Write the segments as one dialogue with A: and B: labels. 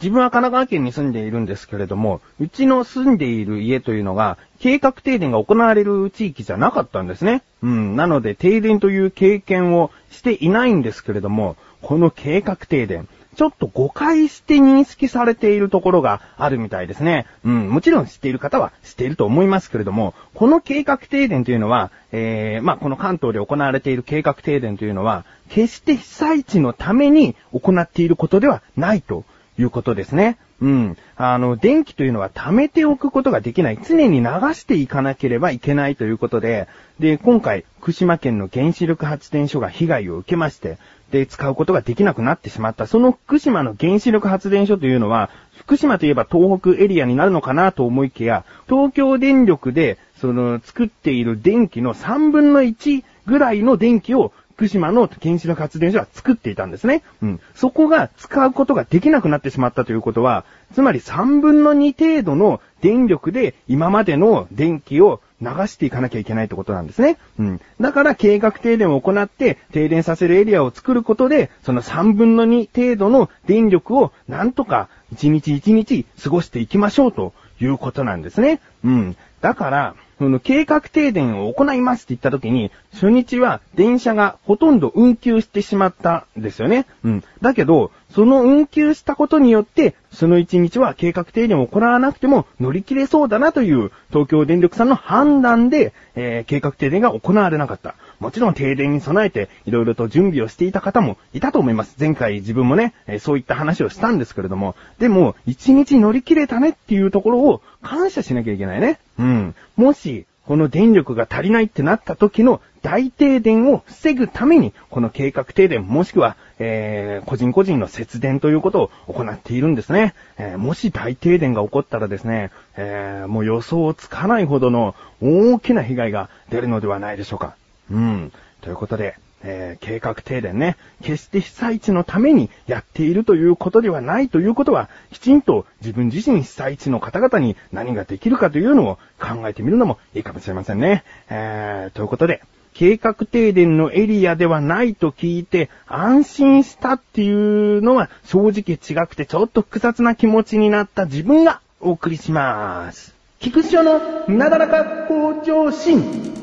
A: 自分は神奈川県に住んでいるんですけれども、うちの住んでいる家というのが、計画停電が行われる地域じゃなかったんですね。うん。なので、停電という経験をしていないんですけれども、この計画停電、ちょっと誤解して認識されているところがあるみたいですね。うん、もちろん知っている方は知っていると思いますけれども、この計画停電というのは、えー、まあ、この関東で行われている計画停電というのは、決して被災地のために行っていることではないということですね。うん。あの、電気というのは溜めておくことができない。常に流していかなければいけないということで、で、今回、福島県の原子力発電所が被害を受けまして、で、使うことができなくなってしまった。その福島の原子力発電所というのは、福島といえば東北エリアになるのかなと思いきや、東京電力で、その、作っている電気の3分の1ぐらいの電気を福島の原子力発電所は作っていたんですね。うん。そこが使うことができなくなってしまったということは、つまり3分の2程度の電力で今までの電気を流していかなきゃいけないってことなんですね。うん。だから計画停電を行って停電させるエリアを作ることで、その3分の2程度の電力をなんとか1日1日過ごしていきましょうということなんですね。うん。だから、その計画停電を行いますって言った時に、初日は電車がほとんど運休してしまったんですよね。うん。だけど、その運休したことによって、その1日は計画停電を行わなくても乗り切れそうだなという東京電力さんの判断で、えー、計画停電が行われなかった。もちろん停電に備えていろいろと準備をしていた方もいたと思います。前回自分もね、え、そういった話をしたんですけれども、でも、一日乗り切れたねっていうところを感謝しなきゃいけないね。うん。もし、この電力が足りないってなった時の大停電を防ぐために、この計画停電もしくは、えー、個人個人の節電ということを行っているんですね。えー、もし大停電が起こったらですね、えー、もう予想つかないほどの大きな被害が出るのではないでしょうか。うん。ということで、えー、計画停電ね、決して被災地のためにやっているということではないということは、きちんと自分自身被災地の方々に何ができるかというのを考えてみるのもいいかもしれませんね。えー、ということで、計画停電のエリアではないと聞いて安心したっていうのは正直違くてちょっと複雑な気持ちになった自分がお送りします。菊池のなだらか向上心。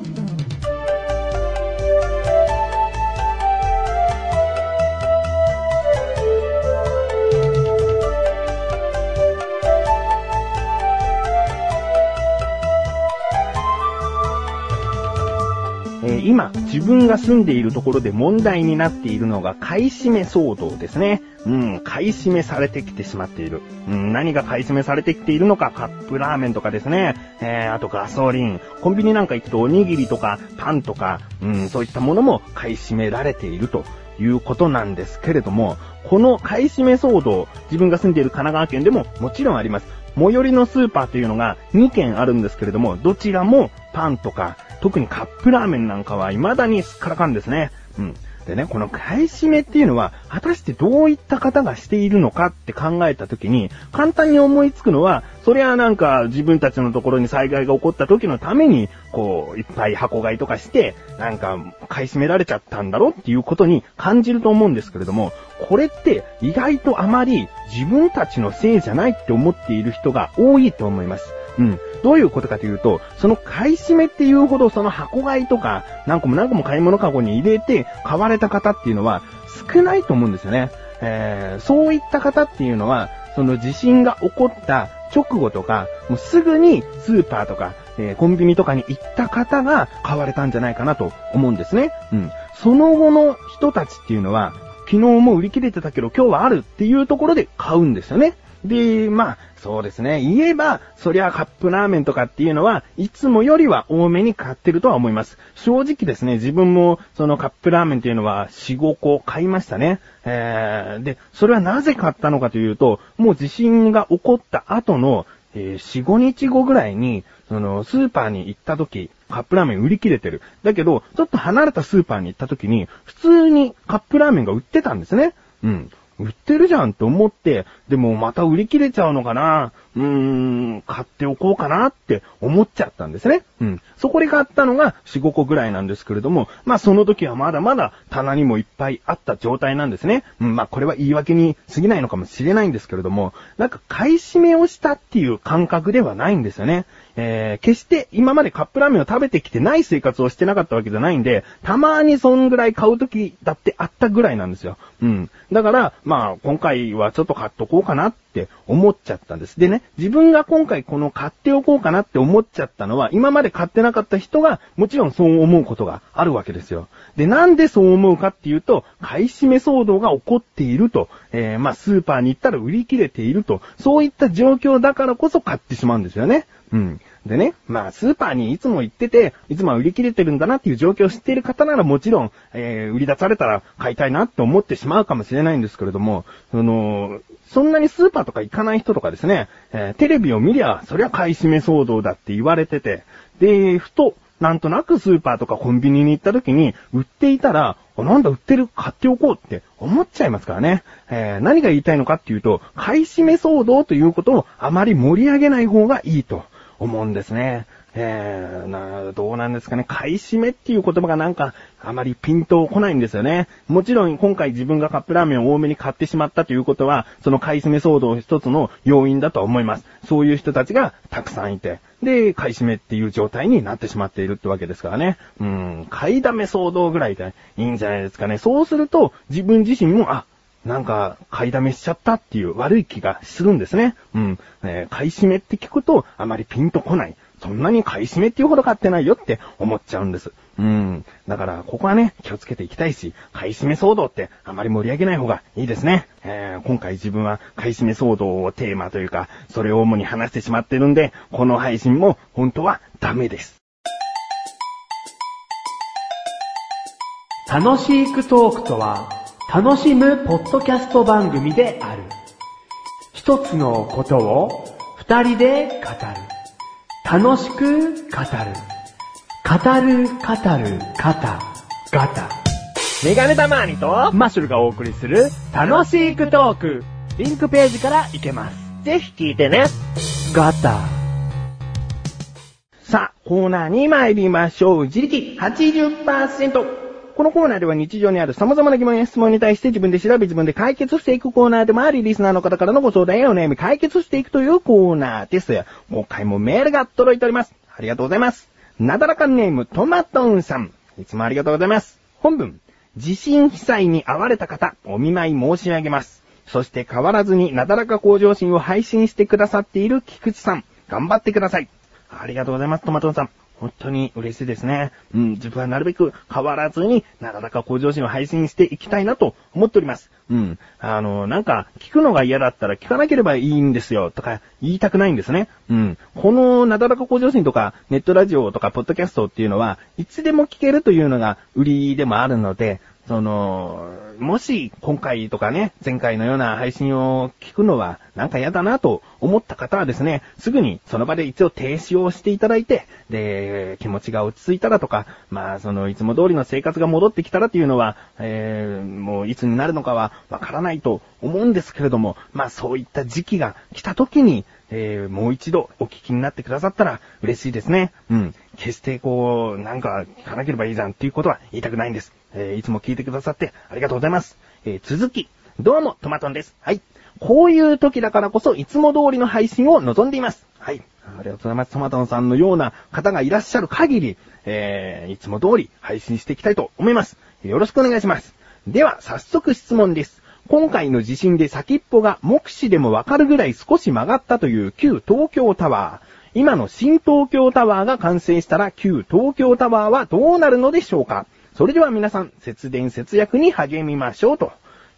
A: ー、今、自分が住んでいるところで問題になっているのが買い占め騒動ですね。うん、買い占めされてきてしまっている。うん、何が買い占めされてきているのか、カップラーメンとかですね。えー、あとガソリン。コンビニなんか行くとおにぎりとかパンとか、うん、そういったものも買い占められているということなんですけれども、この買い占め騒動、自分が住んでいる神奈川県でももちろんあります。最寄りのスーパーというのが2軒あるんですけれども、どちらもパンとか、特にカップラーメンなんかは未だにすっからかんですね。うん。でね、この買い占めっていうのは、果たしてどういった方がしているのかって考えたときに、簡単に思いつくのは、そりゃなんか自分たちのところに災害が起こった時のために、こう、いっぱい箱買いとかして、なんか買い占められちゃったんだろうっていうことに感じると思うんですけれども、これって意外とあまり自分たちのせいじゃないって思っている人が多いと思います。うん。どういうことかというと、その買い占めっていうほどその箱買いとか、何個も何個も買い物カゴに入れて買われた方っていうのは少ないと思うんですよね。えー、そういった方っていうのは、その地震が起こった直後とか、もうすぐにスーパーとか、えー、コンビニとかに行った方が買われたんじゃないかなと思うんですね。うん。その後の人たちっていうのは、昨日も売り切れてたけど今日はあるっていうところで買うんですよね。で、まあ、そうですね。言えば、そりゃカップラーメンとかっていうのは、いつもよりは多めに買ってるとは思います。正直ですね、自分も、そのカップラーメンっていうのは、4、5個買いましたね。えー、で、それはなぜ買ったのかというと、もう地震が起こった後の、えー、4、5日後ぐらいに、その、スーパーに行った時、カップラーメン売り切れてる。だけど、ちょっと離れたスーパーに行った時に、普通にカップラーメンが売ってたんですね。うん。売ってるじゃんと思って、でもまた売り切れちゃうのかなうーん、買っておこうかなって思っちゃったんですね。うん。そこで買ったのが4、5個ぐらいなんですけれども、まあその時はまだまだ棚にもいっぱいあった状態なんですね。うん、まあこれは言い訳に過ぎないのかもしれないんですけれども、なんか買い占めをしたっていう感覚ではないんですよね。えー、決して今までカップラーメンを食べてきてない生活をしてなかったわけじゃないんで、たまにそんぐらい買う時だってあったぐらいなんですよ。うん。だから、まあ、今回はちょっと買っとこうかなって思っちゃったんです。でね、自分が今回この買っておこうかなって思っちゃったのは、今まで買ってなかった人が、もちろんそう思うことがあるわけですよ。で、なんでそう思うかっていうと、買い占め騒動が起こっていると、えー、まあ、スーパーに行ったら売り切れていると、そういった状況だからこそ買ってしまうんですよね。うん。でね、まあ、スーパーにいつも行ってて、いつも売り切れてるんだなっていう状況を知っている方ならもちろん、えー、売り出されたら買いたいなって思ってしまうかもしれないんですけれども、その、そんなにスーパーとか行かない人とかですね、えー、テレビを見りゃ、そりゃ買い占め騒動だって言われてて、で、ふと、なんとなくスーパーとかコンビニに行った時に、売っていたら、なんだ売ってる買っておこうって思っちゃいますからね。えー、何が言いたいのかっていうと、買い占め騒動ということをあまり盛り上げない方がいいと。思うんですね。えー、な、どうなんですかね。買い占めっていう言葉がなんか、あまりピンと来ないんですよね。もちろん今回自分がカップラーメンを多めに買ってしまったということは、その買い占め騒動一つの要因だと思います。そういう人たちがたくさんいて、で、買い占めっていう状態になってしまっているってわけですからね。うん、買いだめ騒動ぐらいでいいんじゃないですかね。そうすると、自分自身も、あ、なんか、買いだめしちゃったっていう悪い気がするんですね。うん。えー、買い占めって聞くと、あまりピンとこない。そんなに買い占めっていうほど買ってないよって思っちゃうんです。うん。だから、ここはね、気をつけていきたいし、買い占め騒動ってあまり盛り上げない方がいいですね。えー、今回自分は買い占め騒動をテーマというか、それを主に話してしまってるんで、この配信も本当はダメです。
B: 楽しいくトークとは、楽しむポッドキャスト番組である。一つのことを二人で語る。楽しく語る。語る、語る、ガタ、ガタ。メガネタマーニとマッシュルがお送りする楽しくトーク。リンクページから行けます。ぜひ聞いてね。ガタ。
A: さあ、コーナーに参りましょう。自力80%。このコーナーでは日常にある様々な疑問や質問に対して自分で調べ自分で解決していくコーナーでもあり、リスナーの方からのご相談やお悩み解決していくというコーナーです。今回もメールが届いております。ありがとうございます。なだらかネームトマトンさん。いつもありがとうございます。本文。地震被災に遭われた方、お見舞い申し上げます。そして変わらずになだらか向上心を配信してくださっている菊池さん。頑張ってください。ありがとうございます、トマトンさん。本当に嬉しいですね。うん、自分はなるべく変わらずに、なかなか向上心を配信していきたいなと思っております。うん。あの、なんか、聞くのが嫌だったら聞かなければいいんですよ、とか言いたくないんですね。うん。このなだらか向上心とか、ネットラジオとか、ポッドキャストっていうのは、いつでも聞けるというのが売りでもあるので、その、もし今回とかね、前回のような配信を聞くのはなんか嫌だなと思った方はですね、すぐにその場で一応停止をしていただいて、で、気持ちが落ち着いたらとか、まあそのいつも通りの生活が戻ってきたらっていうのは、えー、もういつになるのかはわからないと思うんですけれども、まあそういった時期が来た時に、えー、もう一度お聞きになってくださったら嬉しいですね。うん。決してこう、なんか聞かなければいいじゃんっていうことは言いたくないんです。えー、いつも聞いてくださってありがとうございます。えー、続き、どうも、トマトンです。はい。こういう時だからこそ、いつも通りの配信を望んでいます。はい。ありがとうございます。トマトンさんのような方がいらっしゃる限り、えー、いつも通り配信していきたいと思います。よろしくお願いします。では、早速質問です。今回の地震で先っぽが目視でもわかるぐらい少し曲がったという旧東京タワー。今の新東京タワーが完成したら旧東京タワーはどうなるのでしょうか？それでは皆さん、節電節約に励みましょうと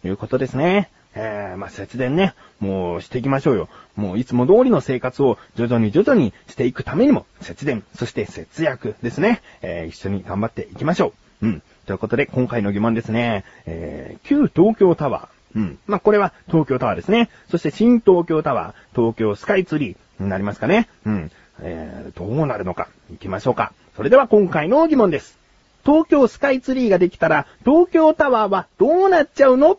A: いうことですね。えー、まあ、節電ね、もうしていきましょうよ。もういつも通りの生活を徐々に徐々にしていくためにも、節電、そして節約ですね。えー、一緒に頑張っていきましょう。うん。ということで、今回の疑問ですね。えー、旧東京タワー。うん。まあ、これは東京タワーですね。そして新東京タワー、東京スカイツリーになりますかね。うん。えー、どうなるのか、行きましょうか。それでは今回の疑問です。東京スカイツリーができたら、東京タワーはどうなっちゃうの？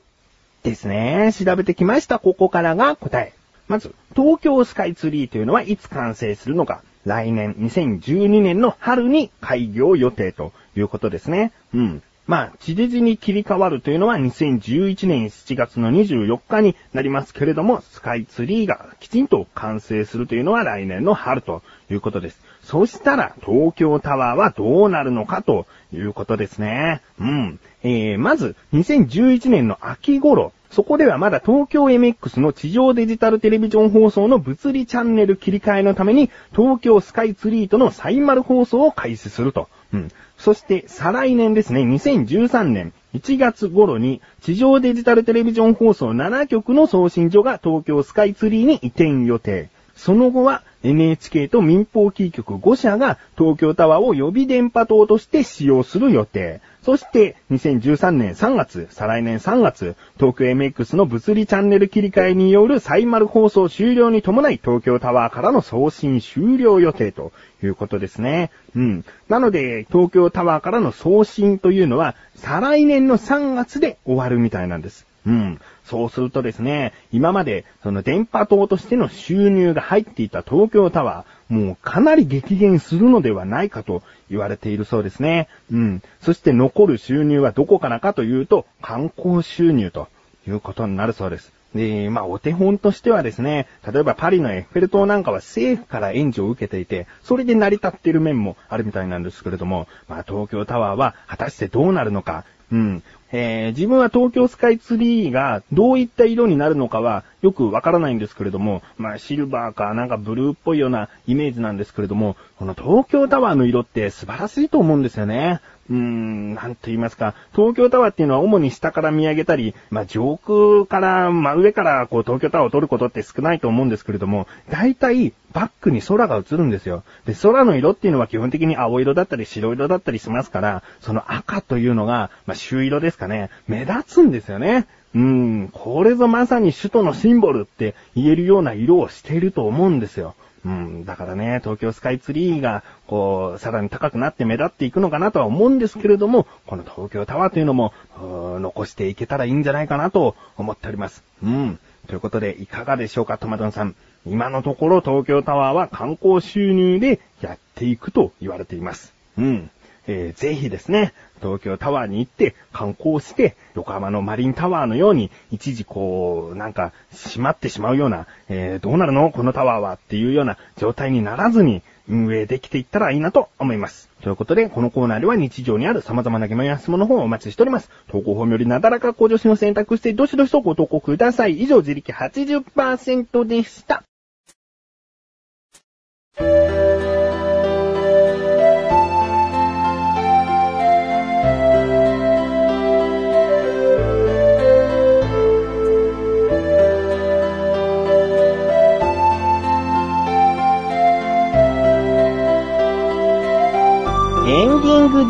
A: ですね。調べてきました。ここからが答え。まず、東京スカイツリーというのはいつ完成するのか。来年2012年の春に開業予定ということですね。うん。まあ、地デジに切り替わるというのは2011年7月の24日になりますけれども、スカイツリーがきちんと完成するというのは来年の春ということです。そしたら、東京タワーはどうなるのかということですね。うん。えー、まず、2011年の秋頃、そこではまだ東京 MX の地上デジタルテレビジョン放送の物理チャンネル切り替えのために、東京スカイツリーとのサイマル放送を開始すると。うん。そして、再来年ですね、2013年1月頃に、地上デジタルテレビジョン放送7局の送信所が東京スカイツリーに移転予定。その後は NHK と民放キー局5社が東京タワーを予備電波塔として使用する予定。そして、2013年3月、再来年3月、東京 MX の物理チャンネル切り替えによるサイマル放送終了に伴い、東京タワーからの送信終了予定ということですね。うん。なので、東京タワーからの送信というのは、再来年の3月で終わるみたいなんです。うん。そうするとですね、今まで、その電波塔としての収入が入っていた東京タワー、もうかなり激減するのではないかと言われているそうですね。うん。そして残る収入はどこからかというと、観光収入ということになるそうです。で、まあ、お手本としてはですね、例えばパリのエッフェル塔なんかは政府から援助を受けていて、それで成り立っている面もあるみたいなんですけれども、まあ、東京タワーは果たしてどうなるのか、うん。えー、自分は東京スカイツリーがどういった色になるのかはよくわからないんですけれども、まあシルバーかなんかブルーっぽいようなイメージなんですけれども、この東京タワーの色って素晴らしいと思うんですよね。うーん、なんと言いますか、東京タワーっていうのは主に下から見上げたり、まあ、上空から、真上からこう東京タワーを撮ることって少ないと思うんですけれども、大体バックに空が映るんですよ。で、空の色っていうのは基本的に青色だったり白色だったりしますから、その赤というのが、まあ、朱色ですかね、目立つんですよね。うん、これぞまさに首都のシンボルって言えるような色をしていると思うんですよ。うん、だからね、東京スカイツリーが、こう、さらに高くなって目立っていくのかなとは思うんですけれども、この東京タワーというのも、残していけたらいいんじゃないかなと思っております。うん。ということで、いかがでしょうか、トマトンさん。今のところ東京タワーは観光収入でやっていくと言われています。うん。えー、ぜひですね、東京タワーに行って観光して、横浜のマリンタワーのように、一時こう、なんか、閉まってしまうような、えー、どうなるの？このタワーはっていうような状態にならずに、運営できていったらいいなと思います。ということで、このコーナーでは日常にある様々な疑問や質問の方をお待ちしております。投稿フォームよりなだらか向上心を選択して、どしどしとご投稿ください。以上、自力80%でした。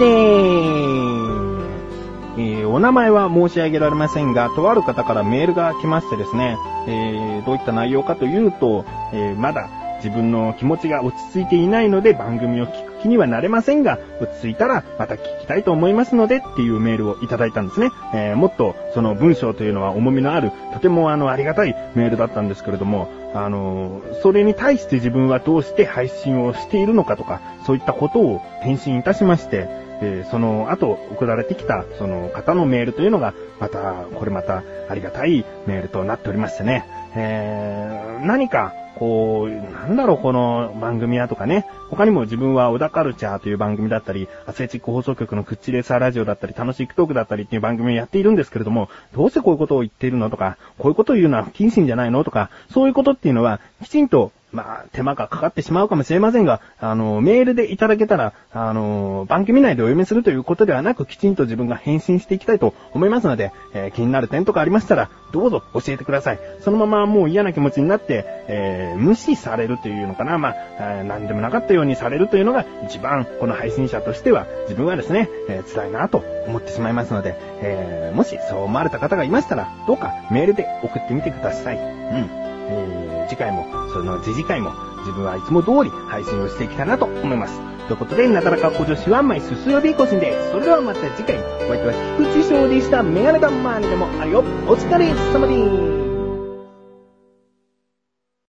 A: で。えー、お名前は申し上げられませんが、とある方からメールが来ましてですね、えー、どういった内容かというと、えー、まだ自分の気持ちが落ち着いていないので番組を聞く気にはなれませんが、落ち着いたらまた聞きたいと思いますのでっていうメールをいただいたんですね。えー、もっとその文章というのは重みのある、とてもあのありがたいメールだったんですけれども、あの、それに対して自分はどうして配信をしているのかとか、そういったことを返信いたしまして、えその後送られてきたその方のメールというのが、また、これまたありがたいメールとなっておりましてね、えー、何かこう、なんだろう、この番組やとかね。他にも自分は小田カルチャーという番組だったり、アスレチック放送局のクッチレーサーラジオだったり、楽しいクトークだったりっていう番組をやっているんですけれども、どうしてこういうことを言っているのとか、こういうことを言うのは不謹慎じゃないのとか、そういうことっていうのは、きちんとまあ、手間がかかってしまうかもしれませんが、あの、メールでいただけたら、あの、番組内でお読みするということではなく、きちんと自分が返信していきたいと思いますので、えー、気になる点とかありましたら、どうぞ教えてください。そのままもう嫌な気持ちになって、えー、無視されるというのかな、まあ、えー、何でもなかったようにされるというのが、一番、この配信者としては、自分はですね、え辛いなと思ってしまいますので、えもしそう思われた方がいましたら、どうかメールで送ってみてください。うん。え次回もその次次回も自分はいつも通り配信をしていきたいなと思います。ということで、なだらか向上心は毎週水曜日更新です。それではまた次回、お相手は菊池翔でした。メガネタマーにでもあるよ。お疲れ様です。